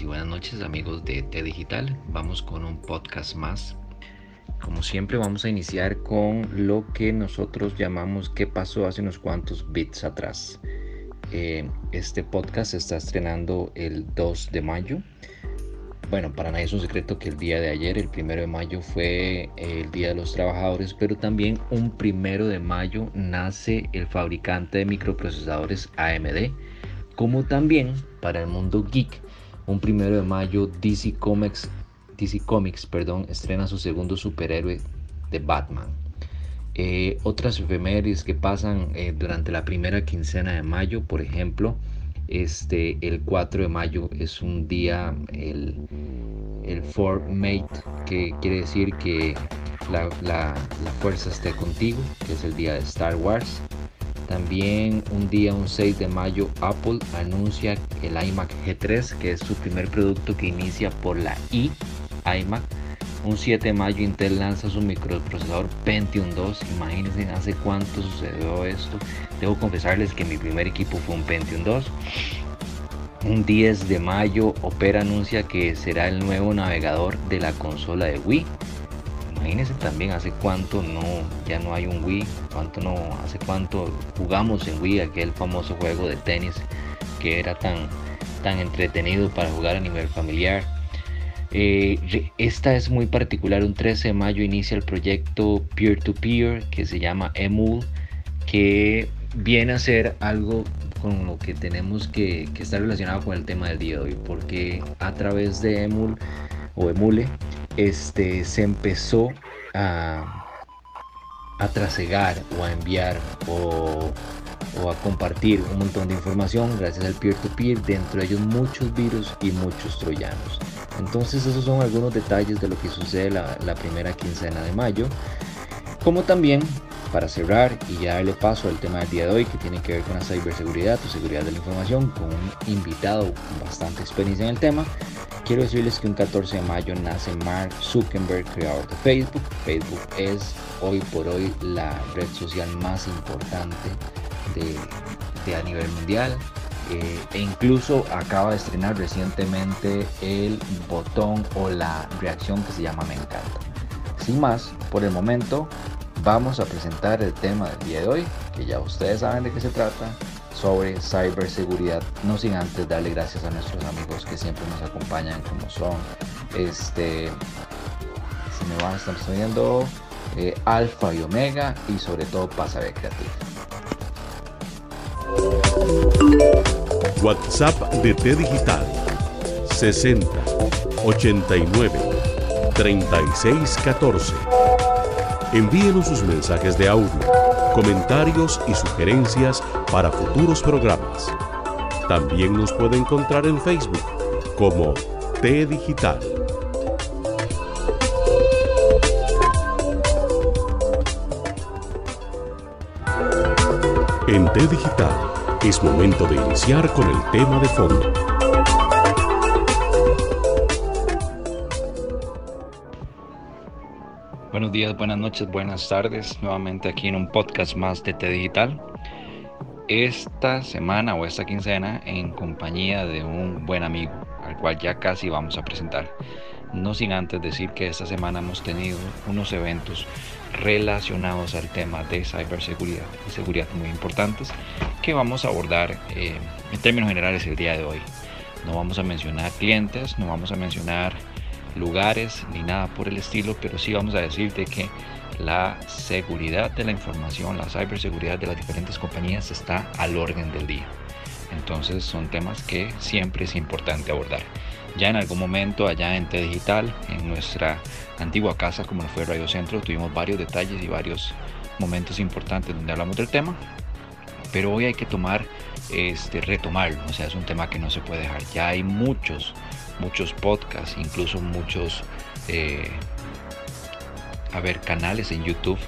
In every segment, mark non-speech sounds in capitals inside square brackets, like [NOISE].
Y buenas noches amigos de T Digital. Vamos con un podcast más. Como siempre vamos a iniciar con lo que nosotros llamamos qué pasó hace unos cuantos bits atrás. Eh, este podcast se está estrenando el 2 de mayo. Bueno, para nadie es un secreto que el día de ayer, el primero de mayo, fue el Día de los Trabajadores, pero también un primero de mayo nace el fabricante de microprocesadores AMD, como también para el mundo geek un primero de mayo, DC Comics, DC Comics perdón, estrena su segundo superhéroe de Batman. Eh, otras efemérides que pasan eh, durante la primera quincena de mayo, por ejemplo, este, el 4 de mayo es un día, el, el Mate, que quiere decir que la, la fuerza esté contigo, que es el día de Star Wars. También un día, un 6 de mayo, Apple anuncia el iMac G3, que es su primer producto que inicia por la i iMac. Un 7 de mayo Intel lanza su microprocesador Pentium 2. Imagínense hace cuánto sucedió esto. Debo confesarles que mi primer equipo fue un Pentium 2. Un 10 de mayo Opera anuncia que será el nuevo navegador de la consola de Wii. Imagínense también hace cuánto no, ya no hay un Wii, cuánto no, hace cuánto jugamos en Wii, aquel famoso juego de tenis que era tan, tan entretenido para jugar a nivel familiar. Eh, esta es muy particular, un 13 de mayo inicia el proyecto Peer-to-Peer que se llama Emul, que viene a ser algo con lo que tenemos que, que estar relacionado con el tema del día de hoy, porque a través de Emul o Emule este, se empezó a, a trasegar o a enviar o, a compartir un montón de información gracias al peer-to-peer, dentro de ellos muchos virus y muchos troyanos. Entonces esos son algunos detalles de lo que sucede la, la primera quincena de mayo, como también para cerrar y ya darle paso al tema del día de hoy que tiene que ver con la ciberseguridad o seguridad de la información con un invitado con bastante experiencia en el tema. Quiero decirles que un 14 de mayo nace Mark Zuckerberg, creador de Facebook. Facebook es hoy por hoy la red social más importante de, a nivel mundial. Eh, e incluso acaba de estrenar recientemente el botón o la reacción que se llama Me encanta. Sin más, por el momento vamos a presentar el tema del día de hoy, que ya ustedes saben de qué se trata, sobre ciberseguridad, no sin antes darle gracias a nuestros amigos que siempre nos acompañan, como son, este, si me van estar viendo, eh, Alfa y Omega y sobre todo Pasabe Creative. WhatsApp de T Digital 60 89 36 14 Envíenos sus mensajes de audio, comentarios y sugerencias para futuros programas. También nos puede encontrar en Facebook como T Digital. En T Digital es momento de iniciar con el tema de fondo. Buenos días, buenas noches, buenas tardes. Nuevamente aquí en un podcast más de T Digital. Esta semana o esta quincena en compañía de un buen amigo al cual ya casi vamos a presentar. No sin antes decir que esta semana hemos tenido unos eventos relacionados al tema de ciberseguridad y seguridad muy importantes que vamos a abordar eh, en términos generales el día de hoy. No vamos a mencionar clientes, no vamos a mencionar lugares ni nada por el estilo, pero sí vamos a decirte que la seguridad de la información, la ciberseguridad de las diferentes compañías está al orden del día. Entonces son temas que siempre es importante abordar. Ya en algún momento allá en T Digital, en nuestra antigua casa como fue Radio Centro, tuvimos varios detalles y varios momentos importantes donde hablamos del tema. Pero hoy hay que tomar, este, retomarlo. O sea, es un tema que no se puede dejar. Ya hay muchos, muchos podcasts, incluso muchos, eh, a ver, canales en YouTube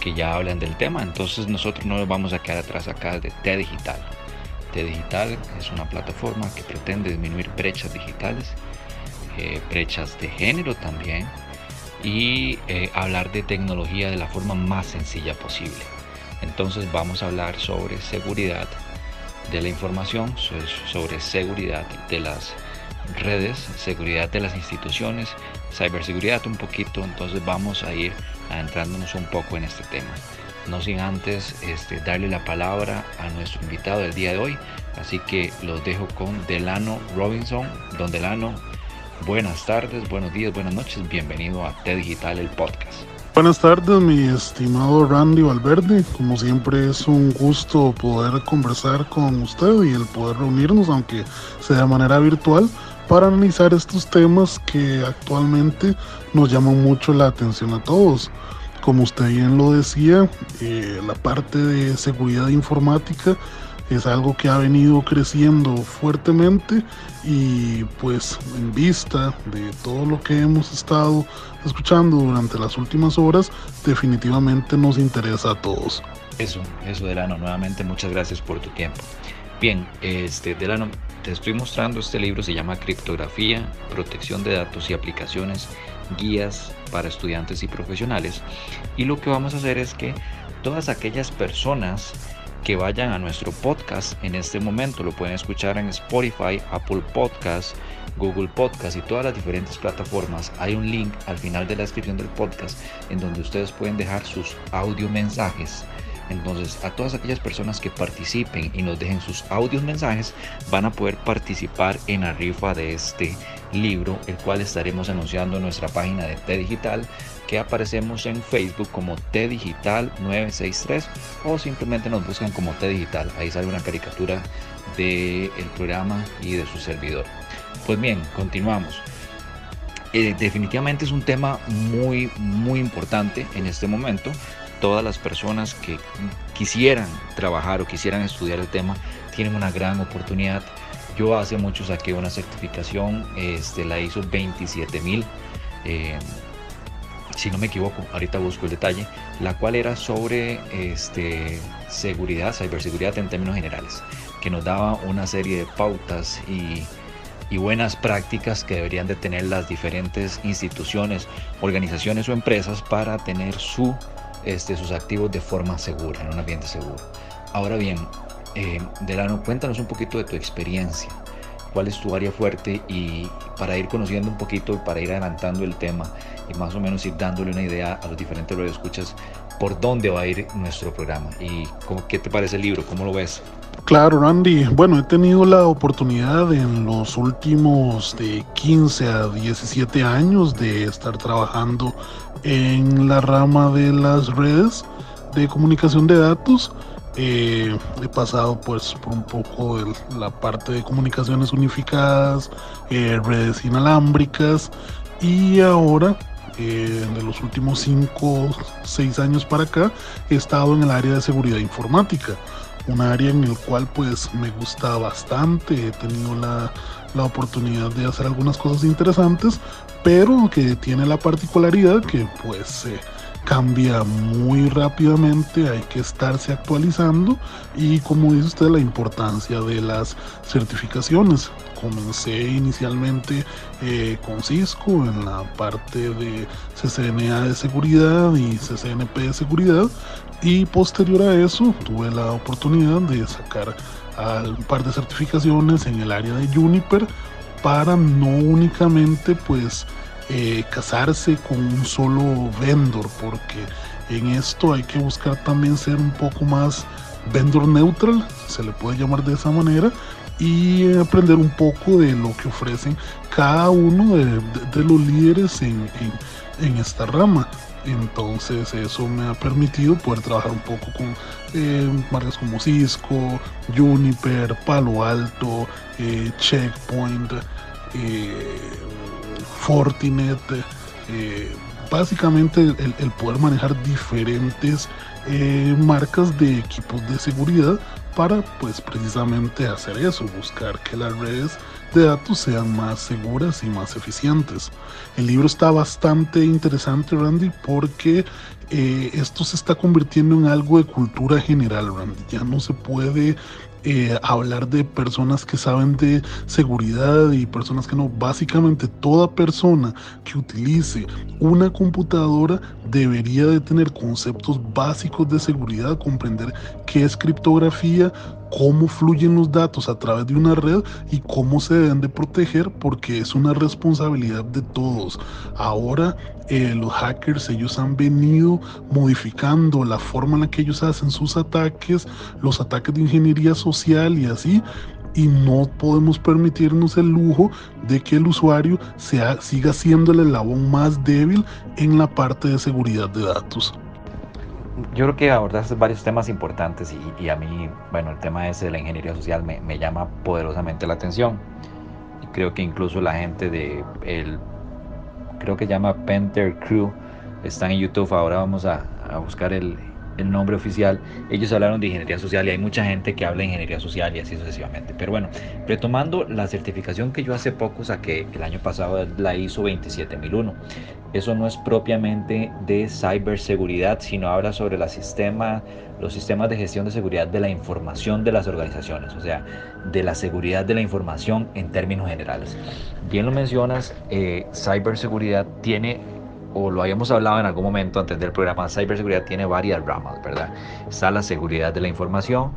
que ya hablan del tema. Entonces nosotros no nos vamos a quedar atrás acá de T Digital. T Digital es una plataforma que pretende disminuir brechas digitales, eh, brechas de género también y eh, hablar de tecnología de la forma más sencilla posible. Entonces vamos a hablar sobre seguridad de la información, sobre seguridad de las redes, seguridad de las instituciones, ciberseguridad un poquito, entonces vamos a ir adentrándonos un poco en este tema. No sin antes este, darle la palabra a nuestro invitado del día de hoy, así que los dejo con Delano Robinson. Don Delano, buenas tardes, buenos días, buenas noches, bienvenido a T Digital, el podcast. Buenas tardes, mi estimado Randy Valverde. Como siempre es un gusto poder conversar con usted y el poder reunirnos, aunque sea de manera virtual, para analizar estos temas que actualmente nos llaman mucho la atención a todos. Como usted bien lo decía, eh, la parte de seguridad informática es algo que ha venido creciendo fuertemente y pues en vista de todo lo que hemos estado escuchando durante las últimas horas, definitivamente nos interesa a todos. Eso, eso Delano, nuevamente muchas gracias por tu tiempo. Bien, este Delano, te estoy mostrando este libro, se llama Criptografía, Protección de Datos y Aplicaciones, Guías para Estudiantes y Profesionales. Y lo que vamos a hacer es que todas aquellas personas que vayan a nuestro podcast en este momento, lo pueden escuchar en Spotify, Apple Podcasts, Google Podcast y todas las diferentes plataformas. Hay un link al final de la descripción del podcast en donde ustedes pueden dejar sus audio mensajes entonces, a todas aquellas personas que participen y nos dejen sus audios mensajes, van a poder participar en la rifa de este libro, el cual estaremos anunciando en nuestra página de T Digital, que aparecemos en Facebook como T Digital 963 o simplemente nos buscan como T Digital. Ahí sale una caricatura del programa y de su servidor. Pues bien, continuamos. Eh, definitivamente es un tema muy, muy importante en este momento todas las personas que quisieran trabajar o quisieran estudiar el tema tienen una gran oportunidad. Yo hace mucho saqué una certificación, este, la hizo 27 mil, eh, si no me equivoco, ahorita busco el detalle, la cual era sobre este, seguridad, ciberseguridad en términos generales, que nos daba una serie de pautas y, y buenas prácticas que deberían de tener las diferentes instituciones, organizaciones o empresas para tener su este, sus activos de forma segura, en un ambiente seguro. Ahora bien, eh, Delano, cuéntanos un poquito de tu experiencia. ¿Cuál es tu área fuerte? Y para ir conociendo un poquito para ir adelantando el tema y más o menos ir dándole una idea a los diferentes radioescuchas por dónde va a ir nuestro programa y qué te parece el libro, cómo lo ves. Claro, Randy. Bueno, he tenido la oportunidad en los últimos de 15 a 17 años de estar trabajando en la rama de las redes de comunicación de datos. Eh, he pasado pues por un poco de la parte de comunicaciones unificadas, eh, redes inalámbricas y ahora eh, de los últimos 5 6 años para acá he estado en el área de seguridad informática un área en el cual pues me gusta bastante, he tenido la, la oportunidad de hacer algunas cosas interesantes, pero que tiene la particularidad que pues cambia muy rápidamente, hay que estarse actualizando y como dice usted la importancia de las certificaciones. Comencé inicialmente eh, con Cisco en la parte de CCNA de seguridad y CCNP de seguridad y posterior a eso tuve la oportunidad de sacar un par de certificaciones en el área de Juniper para no únicamente pues eh, casarse con un solo vendor porque en esto hay que buscar también ser un poco más vendor neutral se le puede llamar de esa manera y aprender un poco de lo que ofrecen cada uno de, los líderes en, en esta rama Entonces eso me ha permitido poder trabajar un poco con eh, marcas como Cisco, Juniper, Palo Alto, eh, Checkpoint, eh, Fortinet. básicamente el, poder manejar diferentes marcas de equipos de seguridad para pues precisamente hacer eso, buscar que las redes de datos sean más seguras y más eficientes. El libro está bastante interesante, Randy, porque eh, esto se está convirtiendo en algo de cultura general, Randy. Ya no se puede eh, hablar de personas que saben de seguridad y personas que no. Básicamente toda persona que utilice una computadora debería de tener conceptos básicos de seguridad, comprender qué es criptografía, cómo fluyen los datos a través de una red y cómo se deben de proteger porque es una responsabilidad de todos. Ahora eh, los hackers ellos han venido modificando la forma en la que ellos hacen sus ataques, los ataques de ingeniería social y así y no podemos permitirnos el lujo de que el usuario sea, siga siendo el eslabón más débil en la parte de seguridad de datos yo creo que abordaste varios temas importantes y, a mí, bueno, el tema ese de la ingeniería social me, me, llama poderosamente la atención. Y creo que incluso la gente de el, creo que llama Panther Crew, están en YouTube, ahora vamos a, a buscar el, el nombre oficial, ellos hablaron de ingeniería social y hay mucha gente que habla de ingeniería social y así sucesivamente. Pero bueno, retomando la certificación que yo hace poco saqué, el año pasado la ISO 27001, eso no es propiamente de ciberseguridad, sino habla sobre la sistema, los sistemas de gestión de seguridad de la información de las organizaciones, o sea, de la seguridad de la información en términos generales. Bien lo mencionas, eh, ciberseguridad tiene o lo habíamos hablado en algún momento antes del programa, ciberseguridad tiene varias ramas, ¿verdad? Está la seguridad de la información,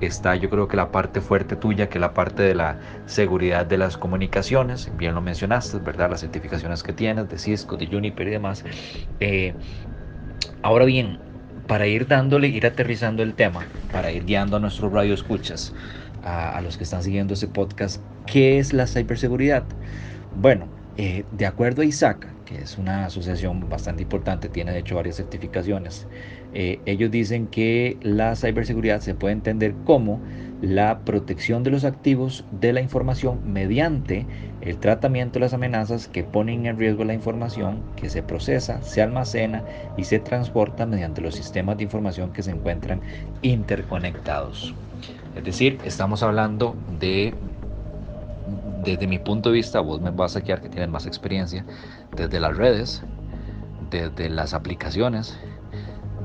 está yo creo que la parte fuerte tuya, que es la parte de la seguridad de las comunicaciones, bien lo mencionaste, ¿verdad? Las certificaciones que tienes de Cisco, de Juniper y demás. Eh, ahora bien, para ir dándole, ir aterrizando el tema, para ir guiando a nuestros radio escuchas, a, a los que están siguiendo ese podcast, ¿qué es la ciberseguridad? Bueno, eh, de acuerdo a ISACA, que es una asociación bastante importante, tiene de hecho varias certificaciones, eh, ellos dicen que la ciberseguridad se puede entender como la protección de los activos de la información mediante el tratamiento de las amenazas que ponen en riesgo la información que se procesa, se almacena y se transporta mediante los sistemas de información que se encuentran interconectados. Es decir, estamos hablando de desde mi punto de vista, vos me vas a quedar que tienes más experiencia, desde las redes, desde las aplicaciones,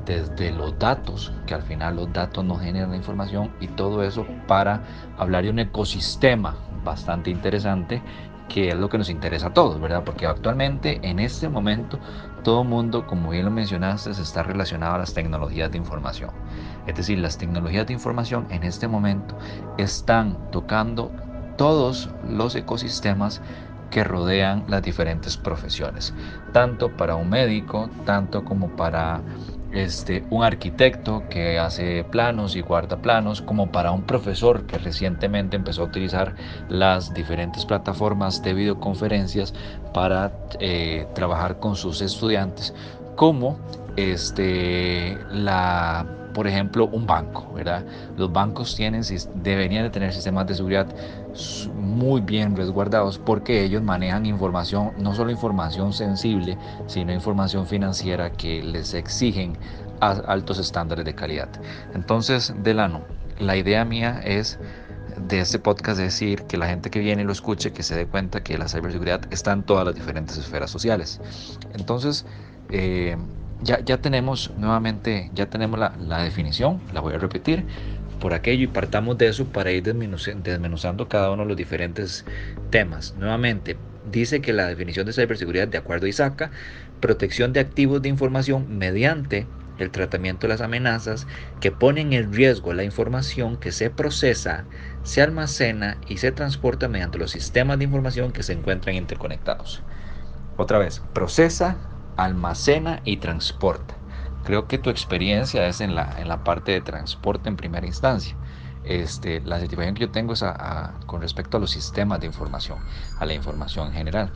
desde los datos, que al final los datos nos generan información y todo eso para hablar de un ecosistema bastante interesante que es lo que nos interesa a todos, ¿verdad? Porque actualmente en este momento todo el mundo, como bien lo mencionaste, está relacionado a las tecnologías de información. Es decir, las tecnologías de información en este momento están tocando todos los ecosistemas que rodean las diferentes profesiones, tanto para un médico, tanto como para este, un arquitecto que hace planos y guarda planos, como para un profesor que recientemente empezó a utilizar las diferentes plataformas de videoconferencias para eh, trabajar con sus estudiantes, como este, la por ejemplo, un banco, ¿verdad? Los bancos tienen, deberían de tener sistemas de seguridad muy bien resguardados porque ellos manejan información, no solo información sensible, sino información financiera que les exigen altos estándares de calidad. Entonces, Delano, la idea mía es de este podcast decir que la gente que viene y lo escuche, que se dé cuenta que la ciberseguridad está en todas las diferentes esferas sociales. Entonces, eh, ya, ya tenemos nuevamente, ya tenemos la, la, definición, la voy a repetir por aquello y partamos de eso para ir desmenuzando cada uno de los diferentes temas. Nuevamente, dice que la definición de ciberseguridad, de acuerdo a ISACA, protección de activos de información mediante el tratamiento de las amenazas que ponen en riesgo la información que se procesa, se almacena y se transporta mediante los sistemas de información que se encuentran interconectados. Otra vez, procesa, almacena y transporta. Creo que tu experiencia es en la, en la parte de transporte en primera instancia. Este, la certificación que yo tengo es con respecto a los sistemas de información, a la información en general.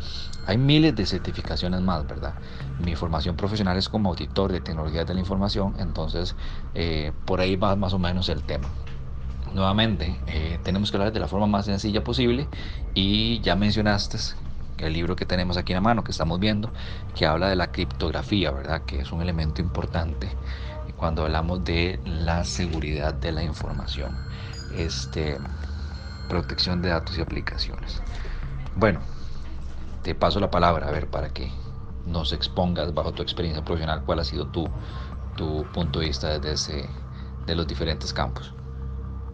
Hay miles de certificaciones más, ¿verdad? Mi formación profesional es como auditor de tecnologías de la información, entonces eh, por ahí va más o menos el tema. Nuevamente, eh, tenemos que hablar de la forma más sencilla posible y ya mencionaste el libro que tenemos aquí en la mano, que estamos viendo, que habla de la criptografía, ¿verdad? Que es un elemento importante cuando hablamos de la seguridad de la información, este, protección de datos y aplicaciones. Bueno, te paso la palabra, a ver, para que nos expongas bajo tu experiencia profesional cuál ha sido tu, tu punto de vista desde de los diferentes campos.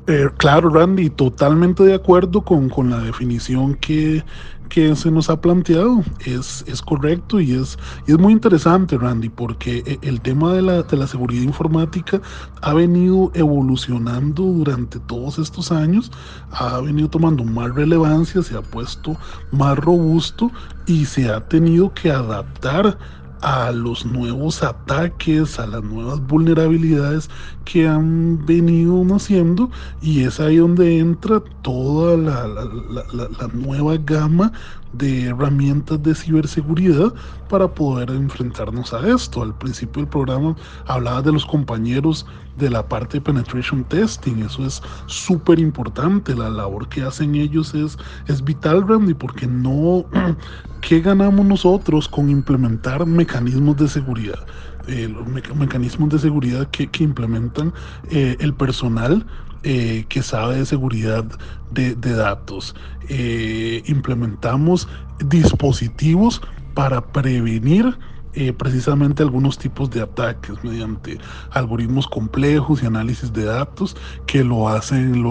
Eh, claro, Randy, totalmente de acuerdo con, con la definición que, que, se nos ha planteado. Es, es correcto y es, es muy interesante, Randy, porque eh, el tema de la, de la seguridad informática ha venido evolucionando durante todos estos años, ha venido tomando más relevancia, se ha puesto más robusto y se ha tenido que adaptar a los nuevos ataques, a las nuevas vulnerabilidades que han venido naciendo y es ahí donde entra toda la, la nueva gama de herramientas de ciberseguridad para poder enfrentarnos a esto. Al principio del programa hablaba de los compañeros de la parte de penetration testing, eso es súper importante, la labor que hacen ellos es, es vital, Randy, porque no, [CLEARS THROAT] ¿qué ganamos nosotros con implementar mecanismos de seguridad? Eh, mecanismos de seguridad que, que implementan eh, el personal eh, que sabe de seguridad de, datos. Eh, implementamos dispositivos para prevenir eh, precisamente algunos tipos de ataques mediante algoritmos complejos y análisis de datos que lo hacen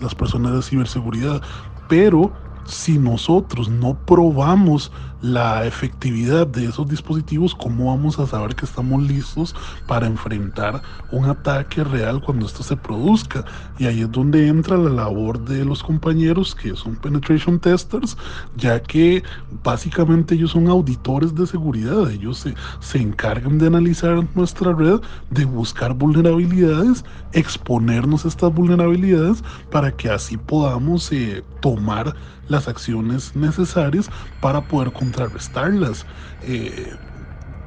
las personas de ciberseguridad. Pero si nosotros no probamos la efectividad de esos dispositivos, ¿cómo vamos a saber que estamos listos para enfrentar un ataque real cuando esto se produzca? Y ahí es donde entra la labor de los compañeros que son penetration testers, ya que básicamente ellos son auditores de seguridad, ellos se, se encargan de analizar nuestra red, de buscar vulnerabilidades, exponernos a estas vulnerabilidades para que así podamos eh, tomar las acciones necesarias para poder contrarrestarlas. Eh,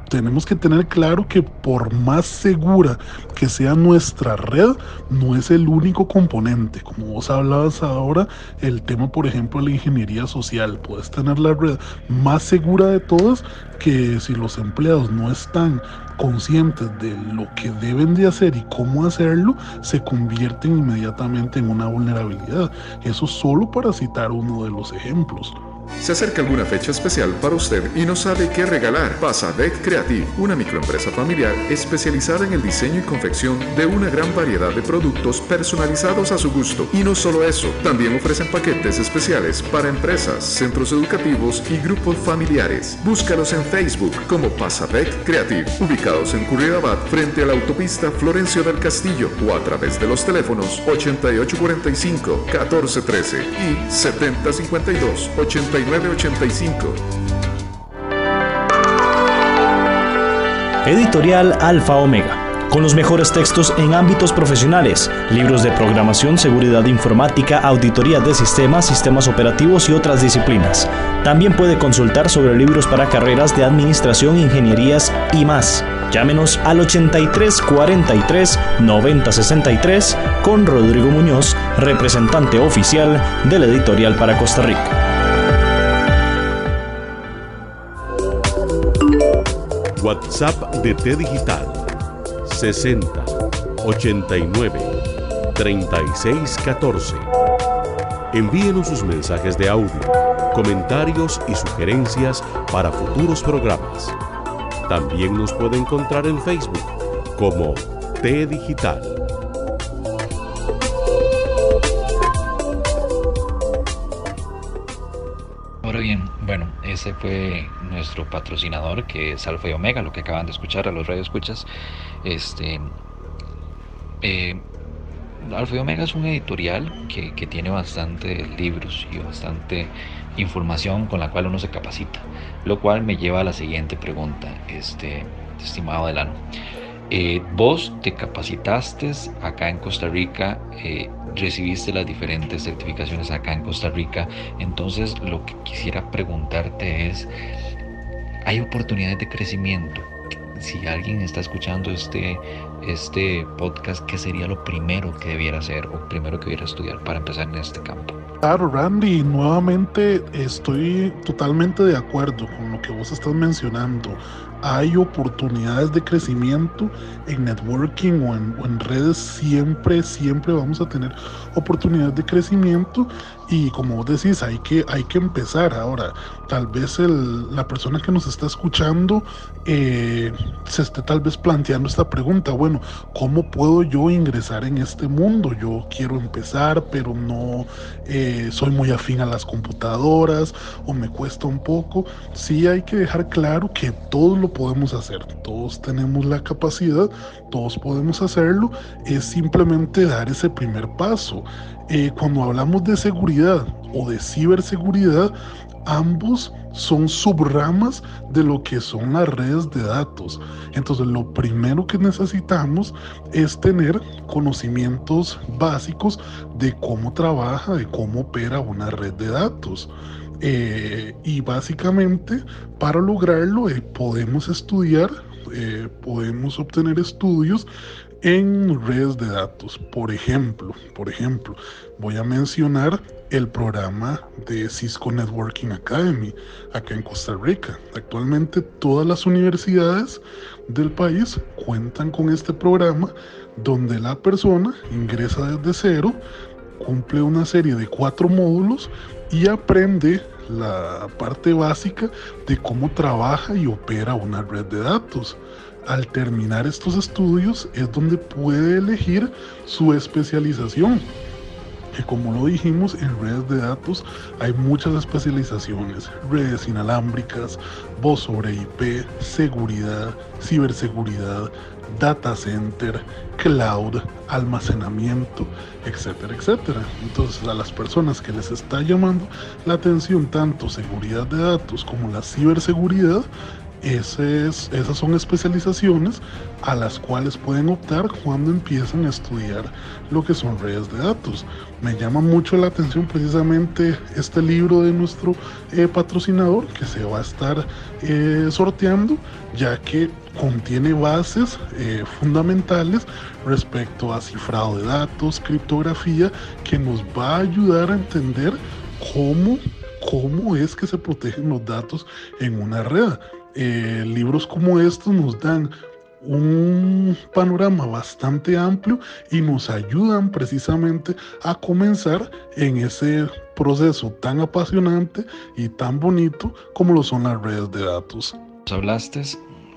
tenemos que tener claro que por más segura que sea nuestra red, no es el único componente. Como vos hablabas ahora, el tema, por ejemplo, de la ingeniería social. Puedes tener la red más segura de todas que si los empleados no están conscientes de lo que deben de hacer y cómo hacerlo, se convierten inmediatamente en una vulnerabilidad. Eso solo para citar uno de los ejemplos. Se acerca alguna fecha especial para usted y no sabe qué regalar. Pasa Deck Creative, una microempresa familiar especializada en el diseño y confección de una gran variedad de productos personalizados a su gusto. Y no solo eso, también ofrecen paquetes especiales para empresas, centros educativos y grupos familiares. Búscalos en Facebook como Pasadec Creative, ubicados en Curridabat frente a la autopista Florencio del Castillo o a través de los teléfonos 8845 1413 y 7052 80 Editorial Alfa Omega. Con los mejores textos en ámbitos profesionales, libros de programación, seguridad informática, auditoría de sistemas, sistemas operativos y otras disciplinas. También puede consultar sobre libros para carreras de administración, ingenierías y más. Llámenos al 83 43 90 63 con Rodrigo Muñoz, representante oficial de la editorial para Costa Rica. WhatsApp de T Digital 60 89 36 14. Envíenos sus mensajes de audio, comentarios y sugerencias para futuros programas. También nos puede encontrar en Facebook como T Digital. Ese fue nuestro patrocinador, que es Alfa y Omega, lo que acaban de escuchar a los radioescuchas. Este, eh, Alfa y Omega es un editorial que, tiene bastante libros y bastante información con la cual uno se capacita, lo cual me lleva a la siguiente pregunta, este, estimado Delano. Eh, vos te capacitaste acá en Costa Rica, eh, recibiste las diferentes certificaciones acá en Costa Rica, entonces lo que quisiera preguntarte es, ¿hay oportunidades de crecimiento? Si alguien está escuchando este, este podcast, ¿qué sería lo primero que debiera hacer o primero que debiera estudiar para empezar en este campo? Claro, Randy, nuevamente estoy totalmente de acuerdo con lo que vos estás mencionando hay oportunidades de crecimiento en networking o en, redes, siempre, siempre vamos a tener oportunidades de crecimiento y como vos decís, hay que, hay que empezar ahora. Tal vez el, la persona que nos está escuchando eh, se esté tal vez planteando esta pregunta, bueno, ¿cómo puedo yo ingresar en este mundo? Yo quiero empezar, pero no eh, soy muy afín a las computadoras o me cuesta un poco. Sí hay que dejar claro que todo lo podemos hacer, todos tenemos la capacidad, todos podemos hacerlo, es simplemente dar ese primer paso. Eh, cuando hablamos de seguridad o de ciberseguridad, ambos son subramas de lo que son las redes de datos. Entonces lo primero que necesitamos es tener conocimientos básicos de cómo trabaja, de cómo opera una red de datos. Eh, y básicamente para lograrlo eh, podemos estudiar, eh, podemos obtener estudios en redes de datos. Por ejemplo, por ejemplo, voy a mencionar el programa de Cisco Networking Academy acá en Costa Rica. Actualmente todas las universidades del país cuentan con este programa donde la persona ingresa desde cero, cumple una serie de cuatro módulos y aprende la parte básica de cómo trabaja y opera una red de datos. Al terminar estos estudios es donde puede elegir su especialización. Que como lo dijimos, en redes de datos hay muchas especializaciones, redes inalámbricas, voz sobre IP, seguridad, ciberseguridad, data center, cloud, almacenamiento, etcétera, etcétera. Entonces a las personas que les está llamando la atención tanto seguridad de datos como la ciberseguridad, esas, son especializaciones a las cuales pueden optar cuando empiezan a estudiar lo que son redes de datos. Me llama mucho la atención precisamente este libro de nuestro eh, patrocinador que se va a estar eh, sorteando, ya que contiene bases eh, fundamentales respecto a cifrado de datos, criptografía, que nos va a ayudar a entender cómo, cómo es que se protegen los datos en una red. Libros como estos nos dan un panorama bastante amplio y nos ayudan precisamente a comenzar en ese proceso tan apasionante y tan bonito como lo son las redes de datos. Hablaste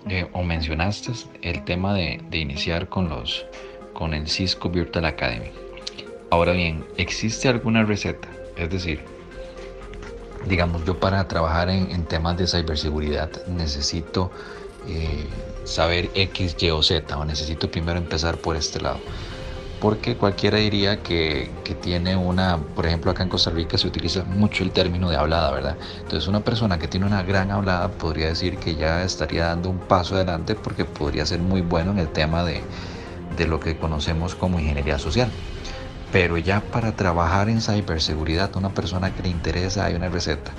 eh, o mencionaste el tema de, iniciar con los con el Cisco Virtual Academy. Ahora bien, ¿existe alguna receta? Es decir, digamos, yo para trabajar en, temas de ciberseguridad necesito eh, saber X, Y o Z, o necesito primero empezar por este lado. Porque cualquiera diría que, que, tiene una, por ejemplo, acá en Costa Rica se utiliza mucho el término de hablada, ¿verdad? Entonces una persona que tiene una gran hablada podría decir que ya estaría dando un paso adelante porque podría ser muy bueno en el tema de, de lo que conocemos como ingeniería social. Pero ya para trabajar en ciberseguridad, una persona que le interesa hay una receta.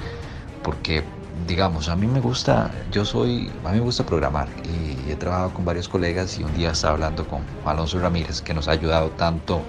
Porque, digamos, a mí me gusta, yo soy, a mí me gusta programar y he trabajado con varios colegas y un día estaba hablando con Alonso Ramírez, que nos ha ayudado tanto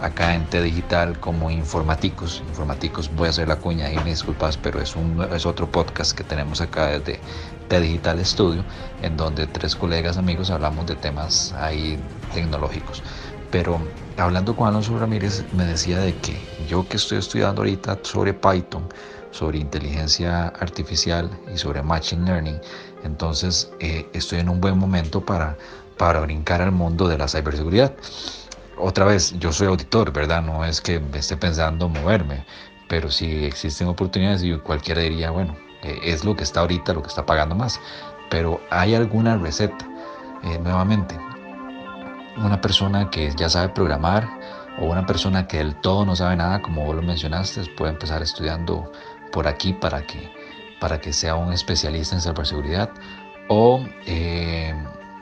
acá en T Digital como Informaticos. Informaticos, voy a hacer la cuña y me disculpas, pero es, un, es otro podcast que tenemos acá desde T Digital Studio, en donde tres colegas amigos hablamos de temas ahí tecnológicos. Pero hablando con Alonso Ramírez me decía de que yo que estoy estudiando ahorita sobre Python, sobre inteligencia artificial y sobre machine learning, entonces eh, estoy en un buen momento para, para brincar al mundo de la ciberseguridad. Otra vez, yo soy auditor, ¿verdad? No es que me esté pensando moverme, pero si existen oportunidades y cualquiera diría, bueno, eh, es lo que está ahorita, lo que está pagando más. Pero hay alguna receta, eh, nuevamente, una persona que ya sabe programar o una persona que del todo no sabe nada, como vos lo mencionaste, puede empezar estudiando por aquí para que, para que sea un especialista en ciberseguridad o eh,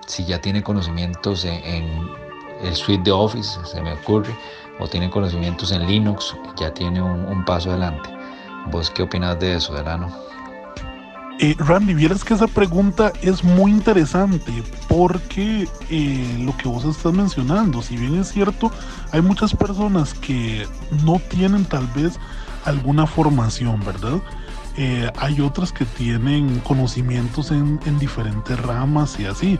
si ya tiene conocimientos en, el suite de Office, se me ocurre, o tiene conocimientos en Linux, ya tiene un, paso adelante. ¿Vos qué opinas de eso, Delano? Eh, Randy, vieras que esa pregunta es muy interesante porque eh, lo que vos estás mencionando, si bien es cierto, hay muchas personas que no tienen tal vez alguna formación, ¿verdad? Eh, hay otras que tienen conocimientos en, en, diferentes ramas y así,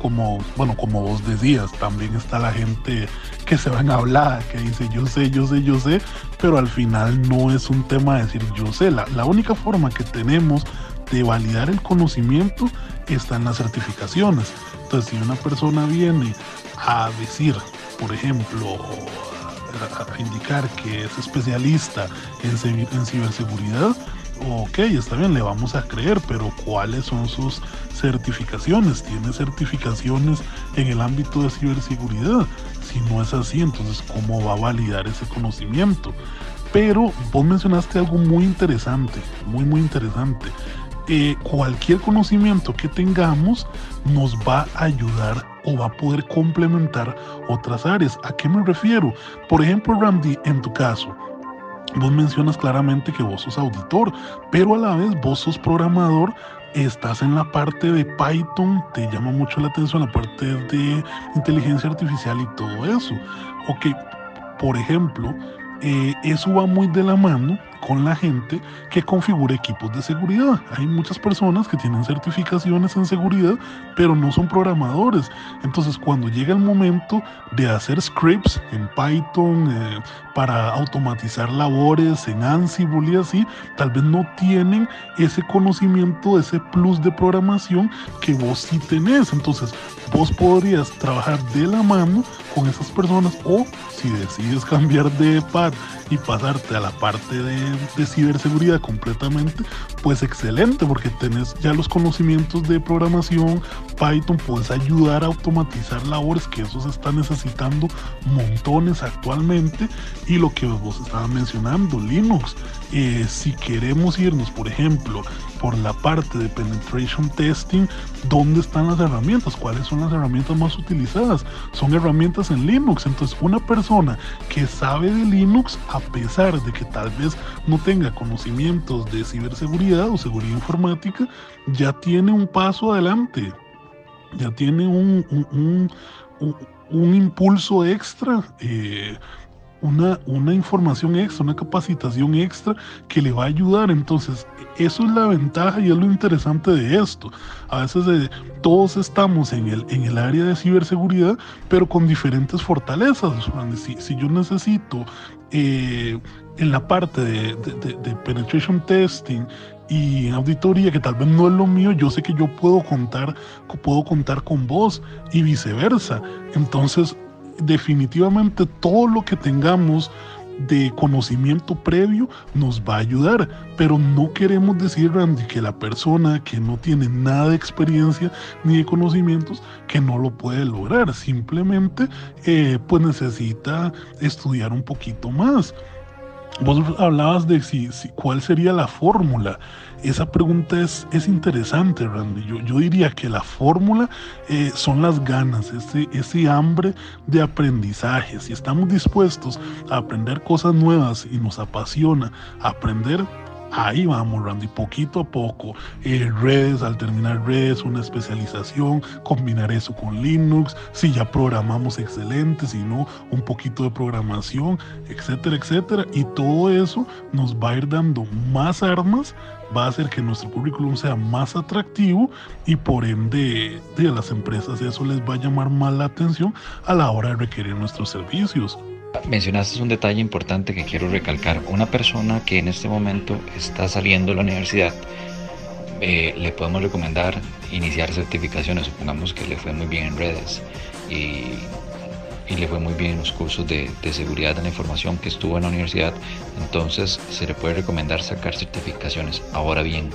como, bueno, como vos decías, también está la gente que se va en hablar, que dice yo sé, yo sé, yo sé, pero al final no es un tema de decir yo sé, la, la única forma que tenemos de validar el conocimiento está en las certificaciones. Entonces, si una persona viene a decir, por ejemplo, indicar que es especialista en, en ciberseguridad, ok, está bien, le vamos a creer, pero ¿cuáles son sus certificaciones? ¿Tiene certificaciones en el ámbito de ciberseguridad? Si no es así, entonces ¿cómo va a validar ese conocimiento? Pero vos mencionaste algo muy interesante, muy, muy interesante. Eh, cualquier conocimiento que tengamos nos va a ayudar o va a poder complementar otras áreas. ¿A qué me refiero? Por ejemplo, Randy, en tu caso, vos mencionas claramente que vos sos auditor, pero a la vez vos sos programador, estás en la parte de Python, te llama mucho la atención la parte de inteligencia artificial y todo eso. Ok, por ejemplo, eh, eso va muy de la mano con la gente que configura equipos de seguridad. Hay muchas personas que tienen certificaciones en seguridad, pero no son programadores. Entonces, cuando llega el momento de hacer scripts en Python eh, para automatizar labores en Ansible y así, tal vez no tienen ese conocimiento, ese plus de programación que vos sí tenés. Entonces, vos podrías trabajar de la mano con esas personas o si decides cambiar de par y pasarte a la parte de, ciberseguridad completamente, pues excelente porque tenés ya los conocimientos de programación, Python, puedes ayudar a automatizar labores que eso se está necesitando montones actualmente y lo que vos estabas mencionando, Linux. Eh, si queremos irnos, por ejemplo, por la parte de penetration testing, ¿dónde están las herramientas? ¿Cuáles son las herramientas más utilizadas? Son herramientas en Linux. Entonces, una persona que sabe de Linux, a pesar de que tal vez no tenga conocimientos de ciberseguridad o seguridad informática, ya tiene un paso adelante, ya tiene un, un, impulso extra. Eh, una, una, información extra, una capacitación extra que le va a ayudar. Entonces, eso es la ventaja y es lo interesante de esto. A veces eh, todos estamos en el, en el área de ciberseguridad, pero con diferentes fortalezas. Si, si yo necesito eh, en la parte de, de, penetration testing y auditoría, que tal vez no es lo mío, yo sé que yo puedo contar, puedo contar con vos y viceversa. Entonces, definitivamente todo lo que tengamos de conocimiento previo nos va a ayudar, pero no queremos decir, que la persona que no tiene nada de experiencia ni de conocimientos, que no lo puede lograr, simplemente eh, pues necesita estudiar un poquito más. Vos hablabas de si, cuál sería la fórmula. Esa pregunta es, es interesante, Randy. Yo, yo diría que la fórmula eh, son las ganas, ese, ese hambre de aprendizaje. Si estamos dispuestos a aprender cosas nuevas y nos apasiona aprender, ahí vamos, Randy, poquito a poco. Eh, redes, al terminar redes, una especialización, combinar eso con Linux, si ya programamos excelente, si no, un poquito de programación, etcétera, etcétera. Y todo eso nos va a ir dando más armas, va a hacer que nuestro currículum sea más atractivo y por ende de las empresas eso les va a llamar más la atención a la hora de requerir nuestros servicios. Mencionaste un detalle importante que quiero recalcar. Una persona que en este momento está saliendo de la universidad, eh, le podemos recomendar iniciar certificaciones. Supongamos que le fue muy bien en redes y, le fue muy bien en los cursos de, seguridad de la información que estuvo en la universidad. Entonces se le puede recomendar sacar certificaciones. Ahora bien,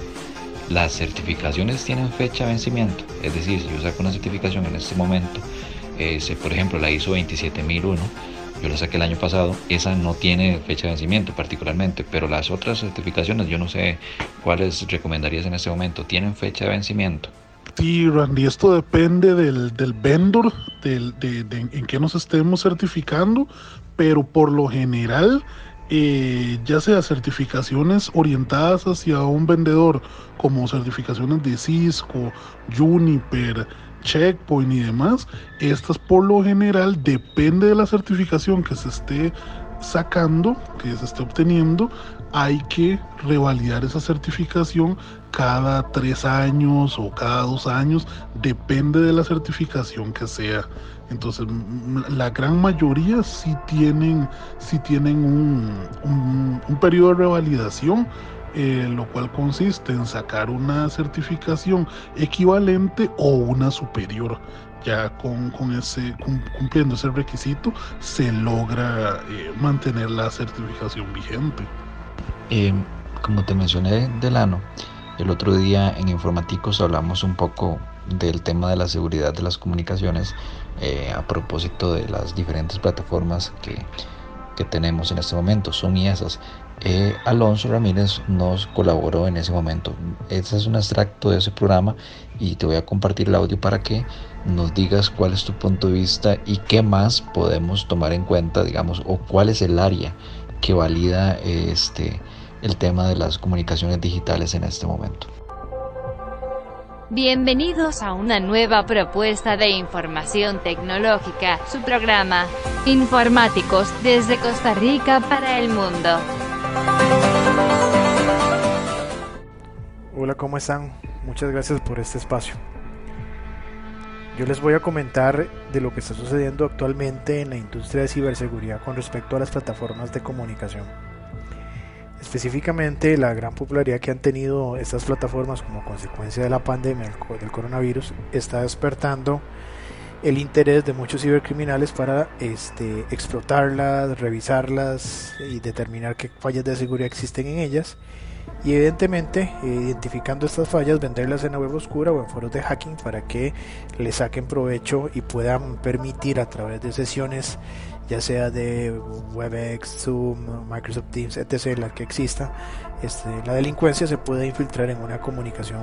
las certificaciones tienen fecha de vencimiento. Es decir, si yo saco una certificación en este momento, eh, por ejemplo la ISO 27001, yo la saqué el año pasado, esa no tiene fecha de vencimiento particularmente, pero las otras certificaciones, yo no sé cuáles recomendarías en este momento, tienen fecha de vencimiento. Sí, Randy, esto depende del, del vendor, del, de, en qué nos estemos certificando, pero por lo general, eh, ya sea certificaciones orientadas hacia un vendedor, como certificaciones de Cisco, Juniper, Checkpoint y demás, estas por lo general depende de la certificación que se esté sacando, que se esté obteniendo, hay que revalidar esa certificación cada tres años o cada dos años, depende de la certificación que sea. Entonces, la gran mayoría sí tienen, sí tienen un, un, periodo de revalidación, eh, lo cual consiste en sacar una certificación equivalente o una superior. Ya con, con ese, cumpliendo ese requisito, se logra eh, mantener la certificación vigente. Eh, como te mencioné, Delano, el otro día en Informaticos hablamos un poco del tema de la seguridad de las comunicaciones eh, a propósito de las diferentes plataformas que, que tenemos en este momento, son. Eh, Alonso Ramírez nos colaboró en ese momento. Este es un extracto de ese programa y te voy a compartir el audio para que nos digas cuál es tu punto de vista y qué más podemos tomar en cuenta, digamos, o cuál es el área que valida este el tema de las comunicaciones digitales en este momento. Bienvenidos a una nueva propuesta de información tecnológica, su programa Informáticos desde Costa Rica para el mundo. Hola, ¿cómo están? Muchas gracias por este espacio. Yo les voy a comentar de lo que está sucediendo actualmente en la industria de ciberseguridad con respecto a las plataformas de comunicación. Específicamente la gran popularidad que han tenido estas plataformas como consecuencia de la pandemia del coronavirus está despertando el interés de muchos cibercriminales para este, explotarlas, revisarlas y determinar qué fallas de seguridad existen en ellas y evidentemente identificando estas fallas venderlas en la web oscura o en foros de hacking para que le saquen provecho y puedan permitir a través de sesiones ya sea de WebEx, Zoom, Microsoft Teams, etc., la que exista, este, la delincuencia se puede infiltrar en una comunicación,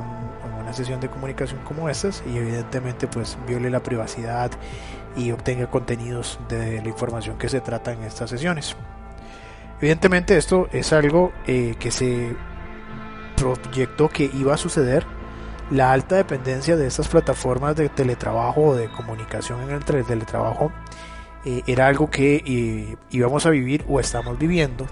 en una sesión de comunicación como estas y evidentemente pues viole la privacidad y obtenga contenidos de la información que se trata en estas sesiones. Evidentemente esto es algo eh, que se proyectó que iba a suceder. La alta dependencia de estas plataformas de teletrabajo o de comunicación en el teletrabajo eh, era algo que eh, íbamos a vivir o estamos viviendo.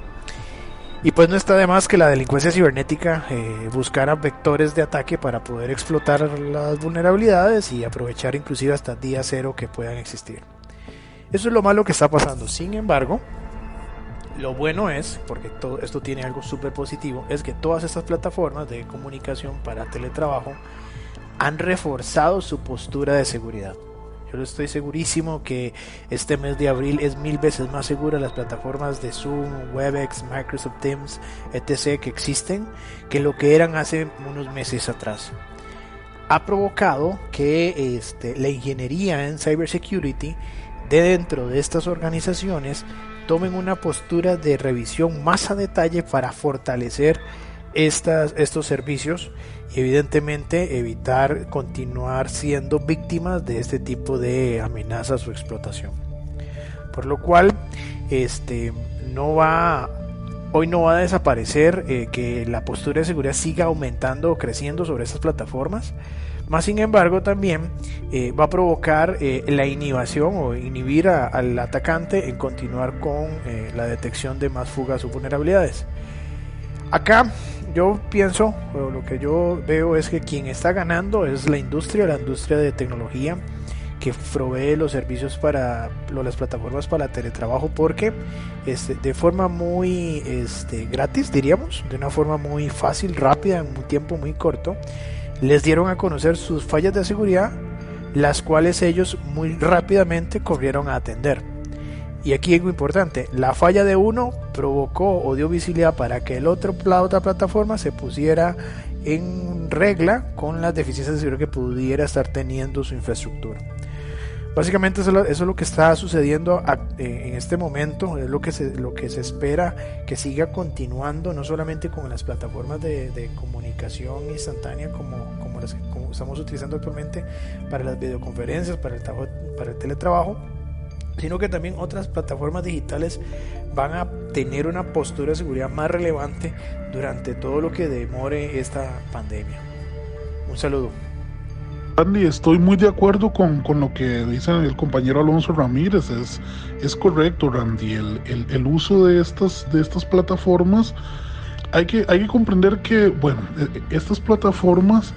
Y pues no está de más que la delincuencia cibernética eh, buscara vectores de ataque para poder explotar las vulnerabilidades y aprovechar inclusive hasta día cero que puedan existir. Eso es lo malo que está pasando. Sin embargo, lo bueno es, porque todo esto tiene algo súper positivo, es que todas estas plataformas de comunicación para teletrabajo han reforzado su postura de seguridad. Yo estoy segurísimo que este mes de abril es mil veces más segura las plataformas de Zoom, Webex, Microsoft Teams, etc. que existen que lo que eran hace unos meses atrás. Ha provocado que este, la ingeniería en cybersecurity de dentro de estas organizaciones tomen una postura de revisión más a detalle para fortalecer estas, estos servicios y evidentemente evitar continuar siendo víctimas de este tipo de amenazas o explotación. Por lo cual, este, no va, hoy no va a desaparecer eh, que la postura de seguridad siga aumentando o creciendo sobre estas plataformas. Más sin embargo, también eh, va a provocar eh, la inhibición o inhibir al atacante en continuar con la detección de más fugas o vulnerabilidades. Acá yo pienso, o lo que yo veo es que quien está ganando es la industria, la industria de tecnología que provee los servicios para las plataformas para teletrabajo porque este, de forma muy este, gratis diríamos de una forma muy fácil rápida en un tiempo muy corto les dieron a conocer sus fallas de seguridad las cuales ellos muy rápidamente corrieron a atender y aquí algo importante, la falla de uno provocó o dio visibilidad para que el otro, la otra plataforma se pusiera en regla con las deficiencias de seguridad que pudiera estar teniendo su infraestructura. Básicamente eso, es lo que está sucediendo eh, en este momento, es lo que, se, lo que se espera que siga continuando, no solamente con las plataformas de, comunicación instantánea como, como las que estamos utilizando actualmente para las videoconferencias, para el, para el teletrabajo, sino que también otras plataformas digitales van a tener una postura de seguridad más relevante durante todo lo que demore esta pandemia. Un saludo. Andy, estoy muy de acuerdo con, lo que dice el compañero Alonso Ramírez. Es, es correcto, Randy. El, el, uso de estas, de estas plataformas, hay que, hay que comprender que, bueno, e, estas plataformas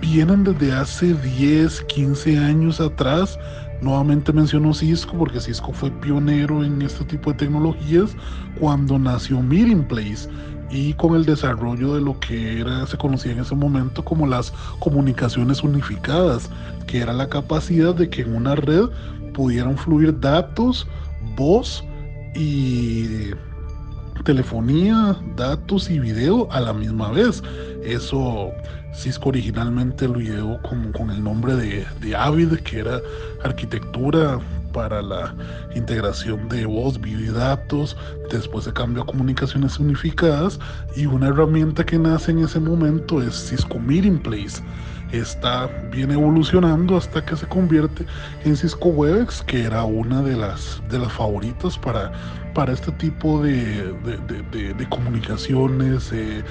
vienen desde hace 10, 15 años atrás. Nuevamente menciono Cisco porque Cisco fue pionero en este tipo de tecnologías cuando nació Meeting Place y con el desarrollo de lo que era, se conocía en ese momento como las comunicaciones unificadas, que era la capacidad de que en una red pudieran fluir datos, voz y telefonía, datos y video a la misma vez. Eso Cisco originalmente lo ideó con, con el nombre de, de Avid, que era arquitectura para la integración de voz, video y datos, después se cambió a comunicaciones unificadas y una herramienta que nace en ese momento es Cisco Meeting Place. Está viene evolucionando hasta que se convierte en Cisco Webex, que era una de las, de las favoritas para, para este tipo de, de, comunicaciones. de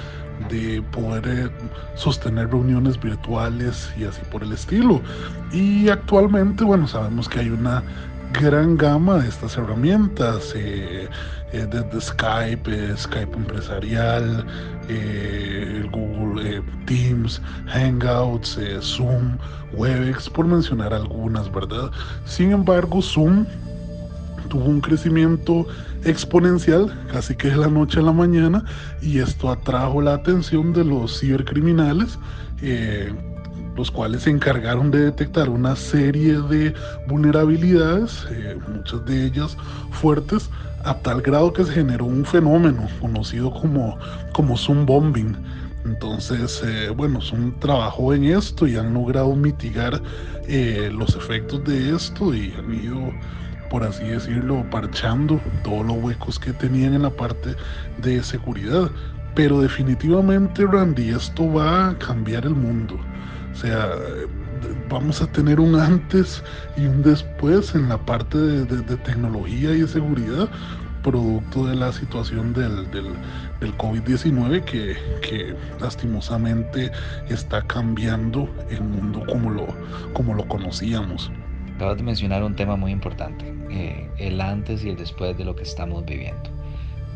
poder eh, sostener reuniones virtuales y así por el estilo. Y actualmente, bueno, sabemos que hay una gran gama de estas herramientas, eh, eh, desde Skype, eh, Skype empresarial, Google Teams, Hangouts, Zoom, Webex, por mencionar algunas, ¿verdad? Sin embargo, Zoom tuvo un crecimiento exponencial, casi que de la noche a la mañana, y esto atrajo la atención de los cibercriminales los cuales se encargaron de detectar una serie de vulnerabilidades, eh, muchas de ellas fuertes, a tal grado que se generó un fenómeno conocido como, como Zoom Bombing. Entonces, eh, bueno, Zoom trabajó en esto y han logrado mitigar eh, los efectos de esto y han ido, por así decirlo, parchando todos los huecos que tenían en la parte de seguridad. Pero definitivamente, Randy, esto va a cambiar el mundo. O sea, vamos a tener un antes y un después en la parte de, tecnología y de seguridad, producto de la situación del, del, COVID-19 que, lastimosamente está cambiando el mundo como lo, como lo conocíamos. Acabas de mencionar un tema muy importante, eh, el antes y el después de lo que estamos viviendo.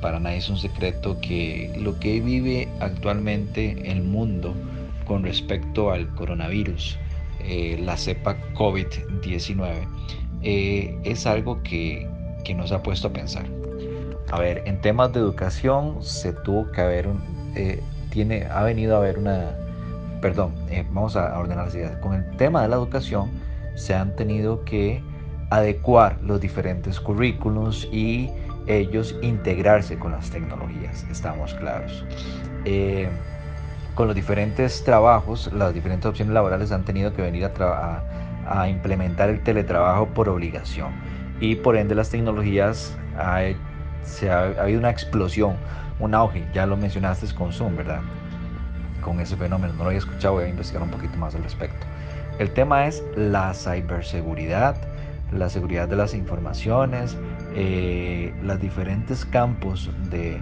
Para nadie es un secreto que lo que vive actualmente el mundo con respecto al coronavirus, eh, la cepa COVID-19, eh, es algo que, que, nos ha puesto a pensar. A ver, en temas de educación se tuvo que haber, un, eh, tiene, ha venido a haber una, perdón, vamos a ordenar las ideas. Con el tema de la educación se han tenido que adecuar los diferentes currículos y ellos integrarse con las tecnologías, estamos claros con los diferentes trabajos, las diferentes opciones laborales han tenido que venir a, implementar el teletrabajo por obligación. Y por ende las tecnologías, ha, se ha, habido una explosión, un auge, ya lo mencionaste con Zoom, ¿verdad? Con ese fenómeno, no lo había escuchado, voy a investigar un poquito más al respecto. El tema es la ciberseguridad, la seguridad de las informaciones, eh, los diferentes campos de,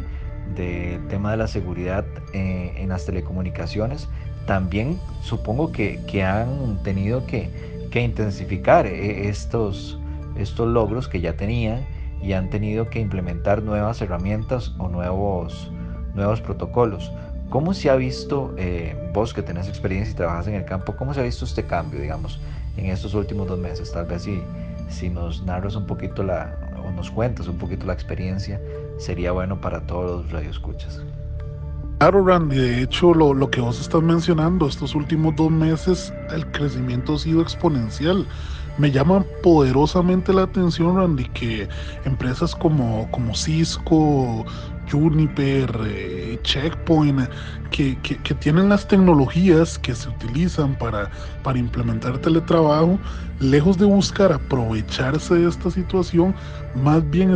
del tema de la seguridad eh, en las telecomunicaciones, también supongo que, que han tenido que, que intensificar eh, estos, estos logros que ya tenían y han tenido que implementar nuevas herramientas o nuevos, nuevos protocolos. ¿Cómo se ha visto, eh, vos que tenés experiencia y trabajas en el campo, cómo se ha visto este cambio, digamos, en estos últimos dos meses? Tal vez si, si nos narras un poquito la, o nos cuentas un poquito la experiencia sería bueno para todos los radioescuchas. Claro, Randy, de hecho lo, lo, que vos estás mencionando, estos últimos dos meses el crecimiento ha sido exponencial. Me llama poderosamente la atención, Randy, que empresas como, como Cisco, Juniper, eh, Checkpoint, que, que, que, tienen las tecnologías que se utilizan para, para implementar teletrabajo, lejos de buscar aprovecharse de esta situación, más bien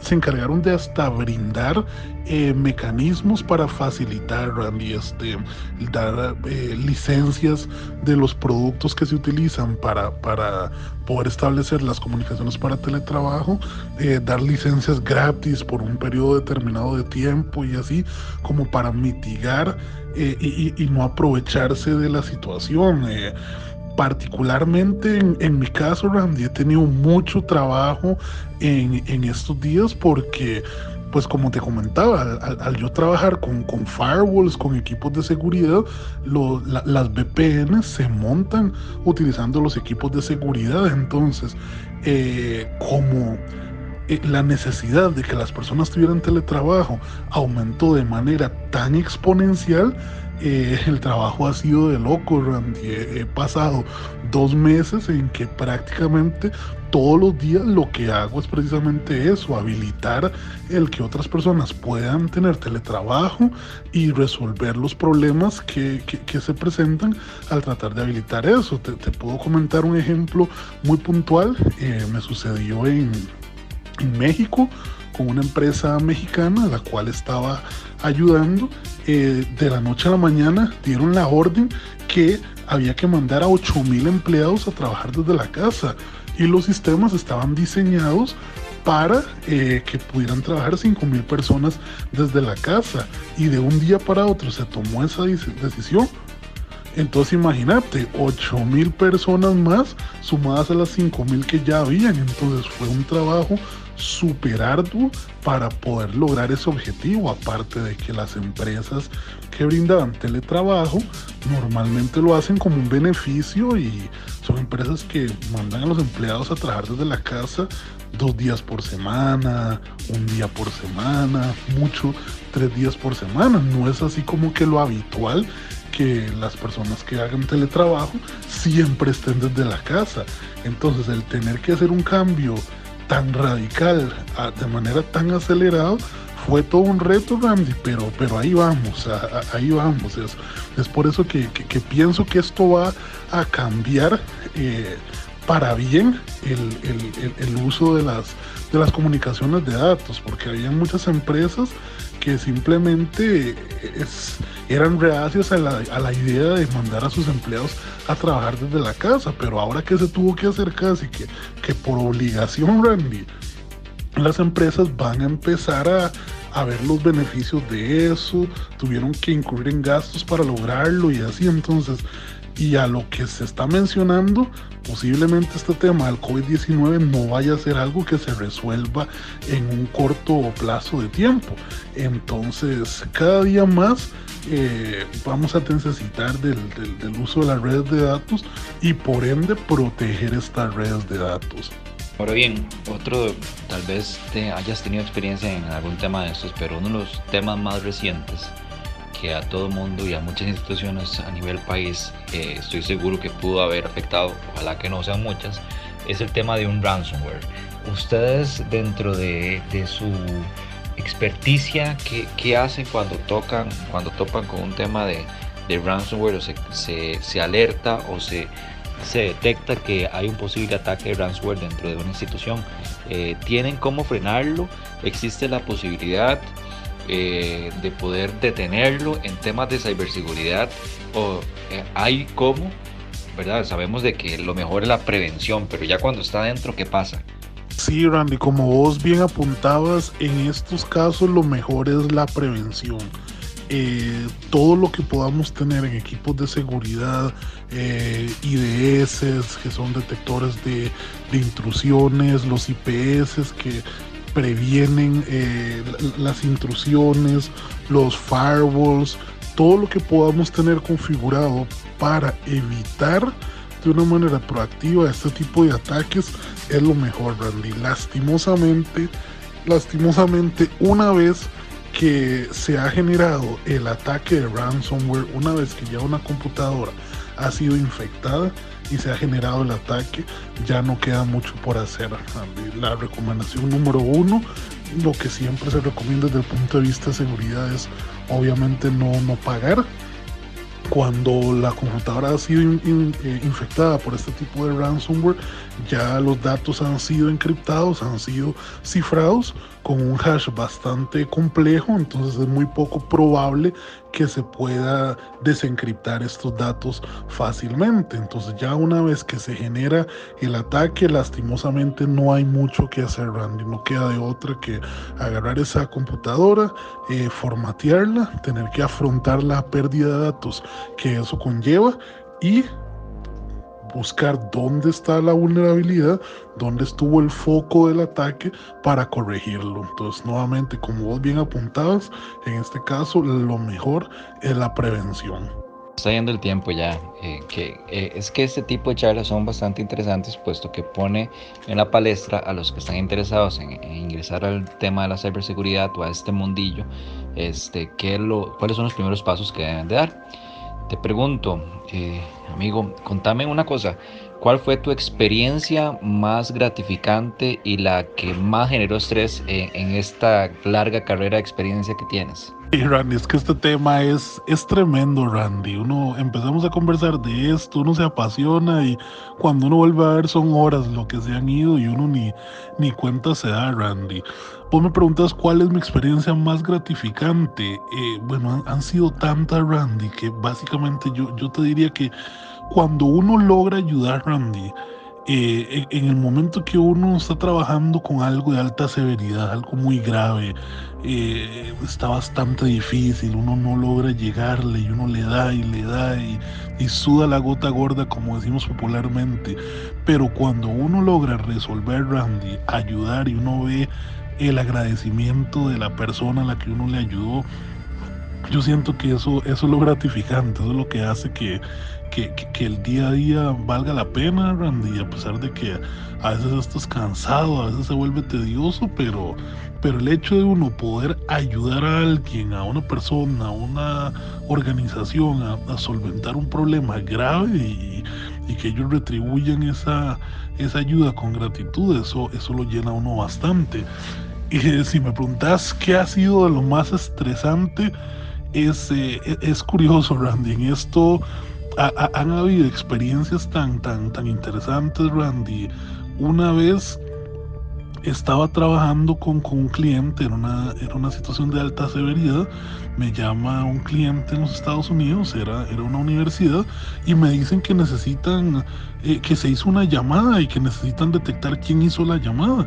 se encargaron de hasta brindar eh, mecanismos para facilitar, Randy, este, dar eh, licencias de los productos que se utilizan para, para poder establecer las comunicaciones para teletrabajo, eh, dar licencias gratis por un periodo determinado de tiempo y así, como para mitigar y, y, no aprovecharse de la situación particularmente en, mi caso, Randy, he tenido mucho trabajo en, en estos días porque pues como te comentaba, al, yo trabajar con, con, firewalls, con equipos de seguridad, las VPN se montan utilizando los equipos de seguridad. Entonces, eh, como eh, la necesidad de que las personas tuvieran teletrabajo aumentó de manera tan exponencial, eh, el trabajo ha sido de loco, Randy. He, pasado dos meses en que prácticamente todos los días lo que hago es precisamente eso, habilitar el que otras personas puedan tener teletrabajo y resolver los problemas que, se presentan al tratar de habilitar eso. Te, puedo comentar un ejemplo muy puntual. Eh, me sucedió en, en México con una empresa mexicana a la cual estaba ayudando. Eh, de la noche a la mañana dieron la orden que había que mandar a 8.000 empleados a trabajar desde la casa y los sistemas estaban diseñados para eh, que pudieran trabajar 5.000 personas desde la casa y de un día para otro se tomó esa decisión. Entonces imagínate, 8.000 personas más sumadas a las 5.000 que ya habían. Entonces fue un trabajo super arduo para poder lograr ese objetivo, aparte de que las empresas que brindaban teletrabajo normalmente lo hacen como un beneficio y son empresas que mandan a los empleados a trabajar desde la casa dos días por semana, un día por semana, mucho, tres días por semana. No es así como que lo habitual que las personas que hagan teletrabajo siempre estén desde la casa. Entonces el tener que hacer un cambio tan radical, de manera tan acelerada, fue todo un reto, Randy, pero, pero ahí vamos, ahí vamos. Es, por eso que, pienso que esto va a cambiar eh, para bien el, uso de las, de las comunicaciones de datos, porque había muchas empresas que simplemente eran reacios a la, idea de mandar a sus empleados a trabajar desde la casa, pero ahora que se tuvo que hacer casi que, que por obligación, Randy, las empresas van a empezar a, a ver los beneficios de eso, tuvieron que incurrir en gastos para lograrlo y así, entonces y a lo que se está mencionando, posiblemente este tema del COVID-19 no vaya a ser algo que se resuelva en un corto plazo de tiempo. Entonces, cada día más eh, vamos a necesitar del, uso de las redes de datos y por ende proteger estas redes de datos. Ahora bien, otro, tal vez te hayas tenido experiencia en algún tema de estos, pero uno de los temas más recientes que a todo mundo y a muchas instituciones a nivel país eh, estoy seguro que pudo haber afectado, ojalá que no sean muchas, es el tema de un ransomware. Ustedes dentro de, su experticia, ¿qué, hacen cuando tocan, cuando topan con un tema de, ransomware o se, se, alerta o se, se detecta que hay un posible ataque de ransomware dentro de una institución? Eh, ¿Tienen cómo frenarlo? ¿Existe la posibilidad? Eh, de poder detenerlo en temas de ciberseguridad o eh, hay cómo, ¿verdad? Sabemos de que lo mejor es la prevención, pero ya cuando está adentro, ¿qué pasa? Sí, Randy, como vos bien apuntabas, en estos casos lo mejor es la prevención. Eh, todo lo que podamos tener en equipos de seguridad, IDS, que son detectores de, de, intrusiones, los IPS, que previenen eh, las intrusiones, los firewalls, todo lo que podamos tener configurado para evitar de una manera proactiva este tipo de ataques es lo mejor, Randy. Lastimosamente, lastimosamente, una vez que se ha generado el ataque de ransomware, una vez que ya una computadora ha sido infectada, y se ha generado el ataque, ya no queda mucho por hacer. La recomendación número uno, lo que siempre se recomienda desde el punto de vista de seguridad es obviamente no, no pagar. Cuando la computadora ha sido eh, infectada por este tipo de ransomware, ya los datos han sido encriptados, han sido cifrados, con un hash bastante complejo, entonces es muy poco probable que se pueda desencriptar estos datos fácilmente. Entonces ya una vez que se genera el ataque, lastimosamente no hay mucho que hacer, Randy. No queda de otra que agarrar esa computadora, eh, formatearla, tener que afrontar la pérdida de datos que eso conlleva y buscar dónde está la vulnerabilidad, dónde estuvo el foco del ataque para corregirlo. Entonces, nuevamente, como vos bien apuntabas, en este caso lo mejor es la prevención. Está yendo el tiempo ya, eh, que eh, es que este tipo de charlas son bastante interesantes, puesto que pone en la palestra a los que están interesados en, ingresar al tema de la ciberseguridad o a este mundillo, este, qué lo, cuáles son los primeros pasos que deben de dar. Te pregunto, eh, amigo, contame una cosa. ¿Cuál fue tu experiencia más gratificante y la que más generó estrés en, esta larga carrera de experiencia que tienes? Y Randy, es que este tema es, es tremendo, Randy. Uno empezamos a conversar de esto, uno se apasiona y cuando uno vuelve a ver son horas lo que se han ido y uno ni, ni cuenta se da, Randy. Vos me preguntas cuál es mi experiencia más gratificante. Eh, bueno, han, sido tantas, Randy, que básicamente yo, yo te diría que cuando uno logra ayudar, Randy, eh, en, el momento que uno está trabajando con algo de alta severidad, algo muy grave, eh, está bastante difícil, uno no logra llegarle y uno le da y le da y, y suda la gota gorda, como decimos popularmente. Pero cuando uno logra resolver, Randy, ayudar y uno ve el agradecimiento de la persona a la que uno le ayudó, yo siento que eso, eso es lo gratificante, eso es lo que hace que, que, el día a día valga la pena, Randy, a pesar de que a veces estás cansado, a veces se vuelve tedioso, pero, pero el hecho de uno poder ayudar a alguien, a una persona, a una organización a, solventar un problema grave y, y, que ellos retribuyan esa, esa ayuda con gratitud, eso, eso lo llena a uno bastante. Y si me preguntas qué ha sido de lo más estresante, es, eh, es curioso, Randy. En esto han habido experiencias tan, tan, tan interesantes, Randy. Una vez estaba trabajando con, con un cliente en una, en una situación de alta severidad. Me llama un cliente en los Estados Unidos, era, era una universidad, y me dicen que necesitan, eh, que se hizo una llamada y que necesitan detectar quién hizo la llamada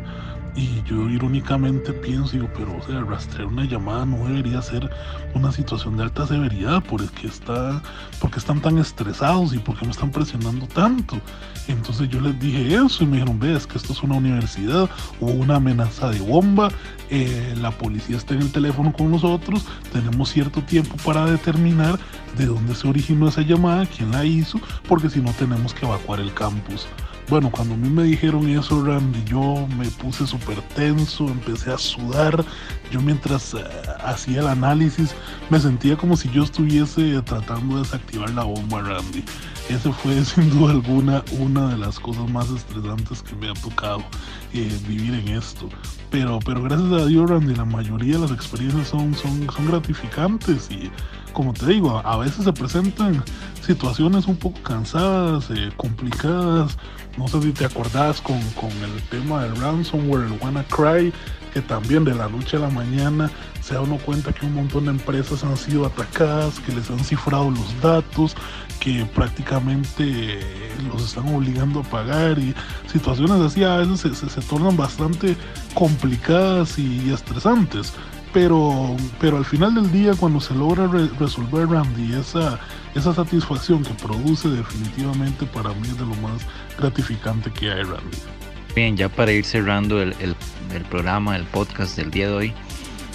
y yo irónicamente pienso, digo, pero o sea, rastrear una llamada no debería ser una situación de alta severidad, porque está, porque están tan estresados y porque me están presionando tanto. Entonces yo les dije eso y me dijeron, ves que esto es una universidad, hubo una amenaza de bomba, eh, la policía está en el teléfono con nosotros, tenemos cierto tiempo para determinar de dónde se originó esa llamada, quién la hizo, porque si no tenemos que evacuar el campus. Bueno, cuando a mí me dijeron eso, Randy, yo me puse súper tenso, empecé a sudar. Yo mientras eh, hacía el análisis me sentía como si yo estuviese tratando de desactivar la bomba, Randy. Ese fue [LAUGHS] sin duda alguna una de las cosas más estresantes que me ha tocado eh, vivir en esto. Pero, pero gracias a Dios, Randy, la mayoría de las experiencias son, son, son gratificantes y como te digo, a veces se presentan situaciones un poco cansadas, eh, complicadas, no sé si te acordás con, el tema del ransomware, el WannaCry, que también de la noche a la mañana se da uno cuenta que un montón de empresas han sido atacadas, que les han cifrado los datos, que prácticamente los están obligando a pagar y situaciones así a veces se, tornan bastante complicadas y estresantes. Pero, pero al final del día, cuando se logra resolver Randy, esa, esa satisfacción que produce definitivamente para mí es de lo más gratificante que hay, Randy. Bien, ya para ir cerrando el, el, el programa, el podcast del día de hoy,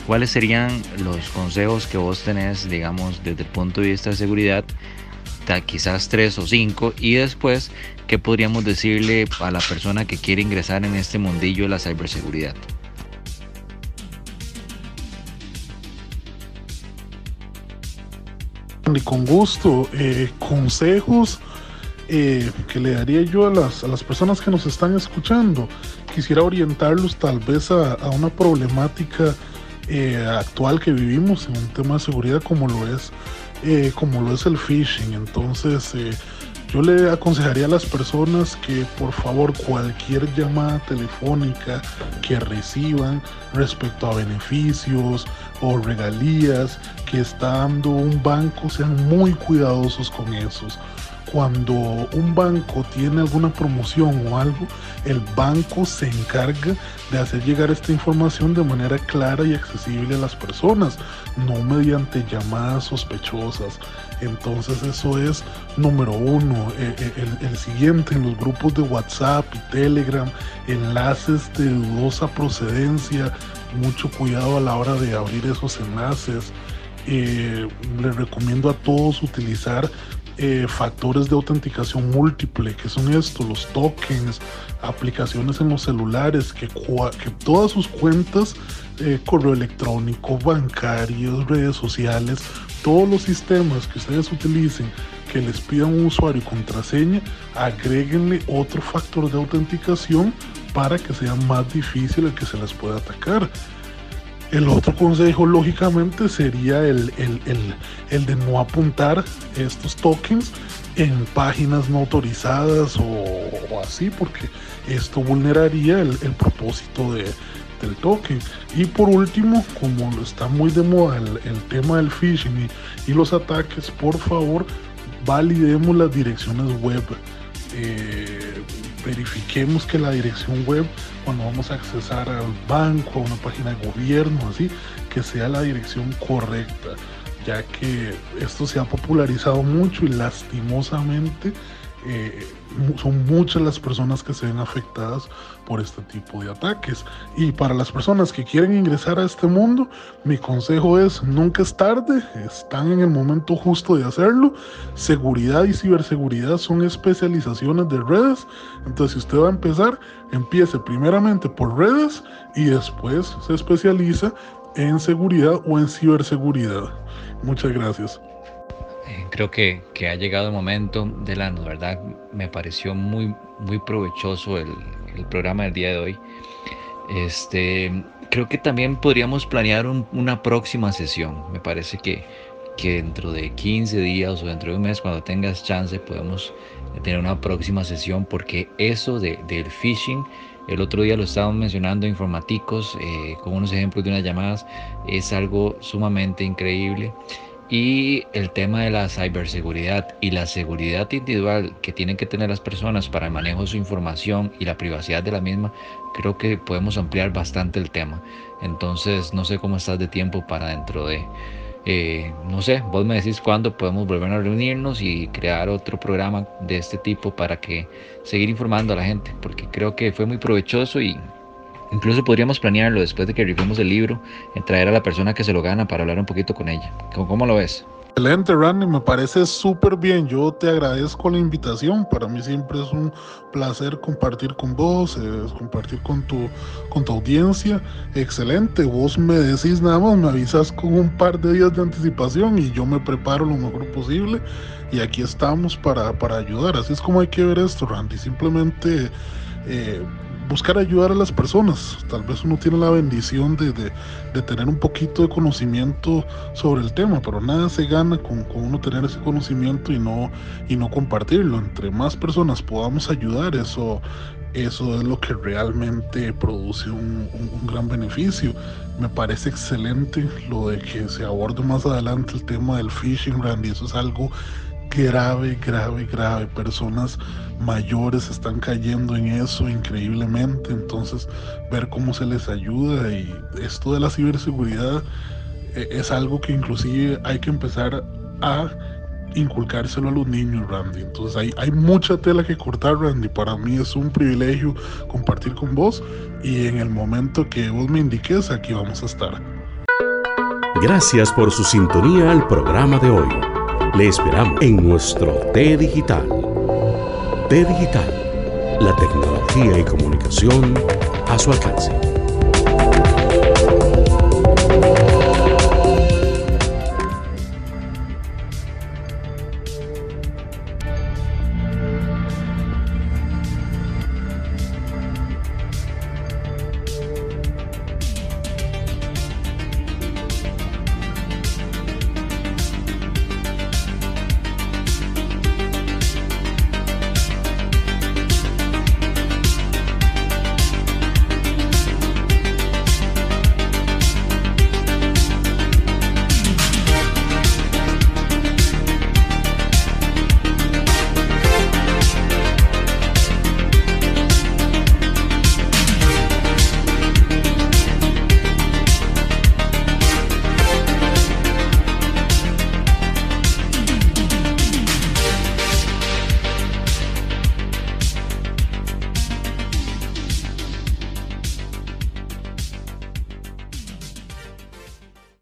¿cuáles serían los consejos que vos tenés, digamos, desde el punto de vista de seguridad? quizás tres o cinco y después qué podríamos decirle a la persona que quiere ingresar en este mundillo de la ciberseguridad. Y con gusto, eh, consejos eh, que le daría yo a las, a las, personas que nos están escuchando. Quisiera orientarlos tal vez a, una problemática eh, actual que vivimos en un tema de seguridad como lo es, como lo es el phishing. Entonces, Yo le aconsejaría a las personas que por favor cualquier llamada telefónica que reciban respecto a beneficios o regalías que está dando un banco sean muy cuidadosos con esos cuando un banco tiene alguna promoción o algo, el banco se encarga de hacer llegar esta información de manera clara y accesible a las personas, no mediante llamadas sospechosas. Entonces eso es número uno. E, e, el, siguiente, en los grupos de WhatsApp y Telegram, enlaces de dudosa procedencia, mucho cuidado a la hora de abrir esos enlaces. Eh, les recomiendo a todos utilizar eh, factores de autenticación múltiple, que son estos, los tokens, aplicaciones en los celulares, que, todas sus cuentas, eh, correo electrónico, bancarios, redes sociales, todos los sistemas que ustedes utilicen que les pidan un usuario y contraseña, agréguenle otro factor de autenticación para que sea más difícil el que se les pueda atacar. El otro consejo, lógicamente, sería el, de no apuntar estos tokens en páginas no autorizadas o, así, porque esto vulneraría el, propósito del token. Y por último, como está muy de moda el, tema del phishing y, los ataques, por favor, validemos las direcciones web. Eh, verifiquemos que la dirección web, cuando vamos a accesar al banco, a una página de gobierno, así, que sea la dirección correcta, ya que esto se ha popularizado mucho y lastimosamente eh, son muchas las personas que se ven afectadas por este tipo de ataques. Y para las personas que quieren ingresar a este mundo, mi consejo es nunca es tarde, están en el momento justo de hacerlo. Seguridad y ciberseguridad son especializaciones de redes. Entonces, si usted va a empezar, empiece primeramente por redes y después se especializa en seguridad o en ciberseguridad. Muchas gracias. Eh, creo que, ha llegado el momento de la verdad me pareció muy, muy provechoso el, programa del día de hoy. Este, creo que también podríamos planear una próxima sesión. Me parece que, que dentro de 15 días o dentro de un mes, cuando tengas chance, podemos tener una próxima sesión porque eso de, del phishing, el otro día lo estábamos mencionando informaticos eh, con unos ejemplos de unas llamadas, es algo sumamente increíble y el tema de la ciberseguridad y la seguridad individual que tienen que tener las personas para el manejo de su información y la privacidad de la misma, creo que podemos ampliar bastante el tema. Entonces, no sé cómo estás de tiempo para dentro de, eh, no sé, vos me decís cuándo podemos volver a reunirnos y crear otro programa de este tipo para que seguir informando a la gente, porque creo que fue muy provechoso y Incluso podríamos planearlo después de que rifemos el libro, en traer a la persona que se lo gana para hablar un poquito con ella. ¿Cómo, lo ves? Excelente, Randy, me parece súper bien. Yo te agradezco la invitación. Para mí siempre es un placer compartir con vos, compartir con tu, con tu audiencia. Excelente, vos me decís nada más, me avisas con un par de días de anticipación y yo me preparo lo mejor posible. Y aquí estamos para, para ayudar. Así es como hay que ver esto, Randy. Simplemente... Eh, buscar ayudar a las personas. Tal vez uno tiene la bendición de, tener un poquito de conocimiento sobre el tema, pero nada se gana con, uno tener ese conocimiento y no, y no compartirlo. Entre más personas podamos ayudar, eso, eso es lo que realmente produce un, un gran beneficio. Me parece excelente lo de que se aborde más adelante el tema del phishing, Randy. Eso es algo grave, grave, grave. Personas mayores están cayendo en eso increíblemente. Entonces, ver cómo se les ayuda y esto de la ciberseguridad eh, es algo que inclusive hay que empezar a inculcárselo a los niños, Randy. Entonces hay, hay mucha tela que cortar, Randy. Para mí es un privilegio compartir con vos y en el momento que vos me indiques, aquí vamos a estar. Gracias por su sintonía al programa de hoy. Le esperamos en nuestro T Digital. T Digital, la tecnología y comunicación a su alcance.